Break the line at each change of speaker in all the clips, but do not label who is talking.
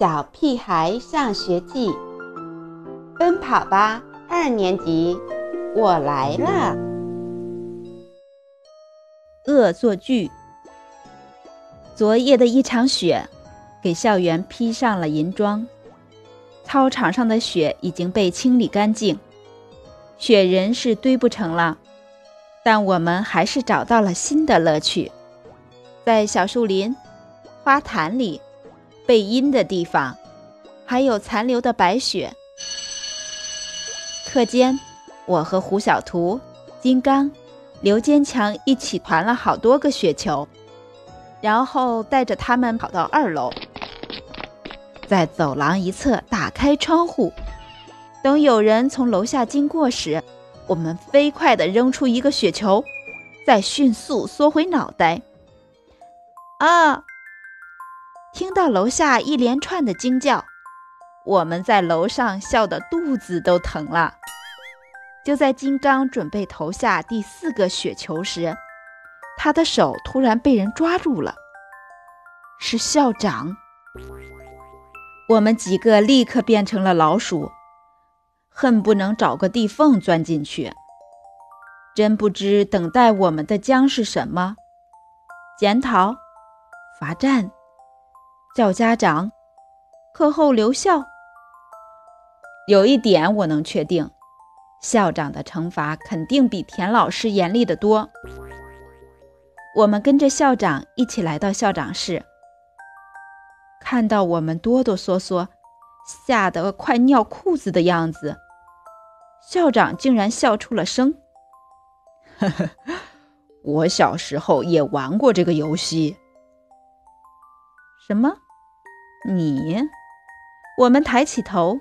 小屁孩上学记，奔跑吧二年级，我来了。
恶作剧。昨夜的一场雪，给校园披上了银装。操场上的雪已经被清理干净，雪人是堆不成了，但我们还是找到了新的乐趣，在小树林、花坛里。背阴的地方，还有残留的白雪。课间，我和胡小图、金刚、刘坚强一起团了好多个雪球，然后带着他们跑到二楼，在走廊一侧打开窗户，等有人从楼下经过时，我们飞快地扔出一个雪球，再迅速缩回脑袋。啊！听到楼下一连串的惊叫，我们在楼上笑得肚子都疼了。就在金刚准备投下第四个雪球时，他的手突然被人抓住了，是校长。我们几个立刻变成了老鼠，恨不能找个地缝钻进去。真不知等待我们的将是什么：检讨、罚站。叫家长，课后留校。有一点我能确定，校长的惩罚肯定比田老师严厉得多。我们跟着校长一起来到校长室，看到我们哆哆嗦嗦、吓得快尿裤子的样子，校长竟然笑出了声：“
呵呵，我小时候也玩过这个游戏。”
什么？你？我们抬起头，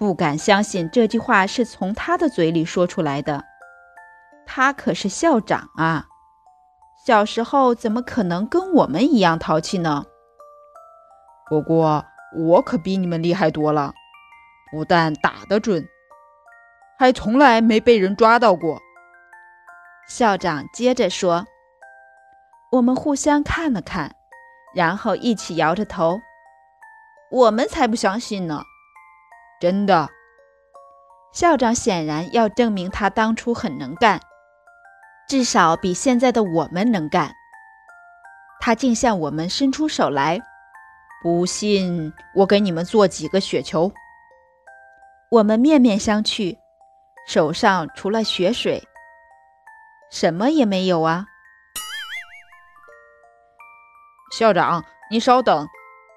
不敢相信这句话是从他的嘴里说出来的。他可是校长啊，小时候怎么可能跟我们一样淘气呢？
不过我可比你们厉害多了，不但打得准，还从来没被人抓到过。
校长接着说：“我们互相看了看。”然后一起摇着头，我们才不相信呢！
真的，
校长显然要证明他当初很能干，至少比现在的我们能干。他竟向我们伸出手来，
不信我给你们做几个雪球。
我们面面相觑，手上除了雪水，什么也没有啊。
校长，你稍等，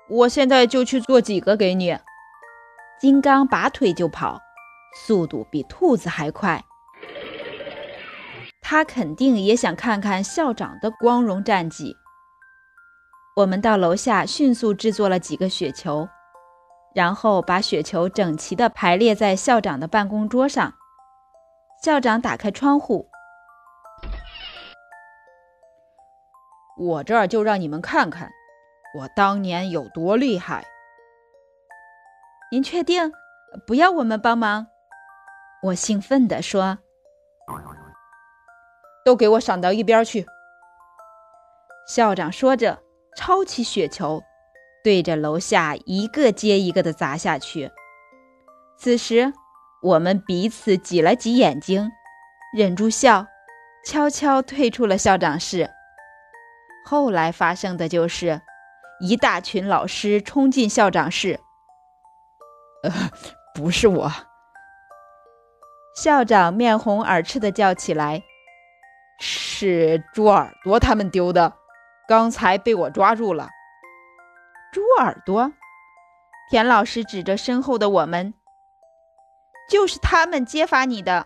我现在就去做几个给你。
金刚拔腿就跑，速度比兔子还快。他肯定也想看看校长的光荣战绩。我们到楼下迅速制作了几个雪球，然后把雪球整齐地排列在校长的办公桌上。校长打开窗户。
我这儿就让你们看看，我当年有多厉害。
您确定不要我们帮忙？我兴奋地说：“
都给我闪到一边去！”
校长说着，抄起雪球，对着楼下一个接一个的砸下去。此时，我们彼此挤了挤眼睛，忍住笑，悄悄退出了校长室。后来发生的就是，一大群老师冲进校长室。
呃，不是我。
校长面红耳赤的叫起来：“
是猪耳朵他们丢的，刚才被我抓住了。”
猪耳朵？田老师指着身后的我们：“就是他们揭发你的。”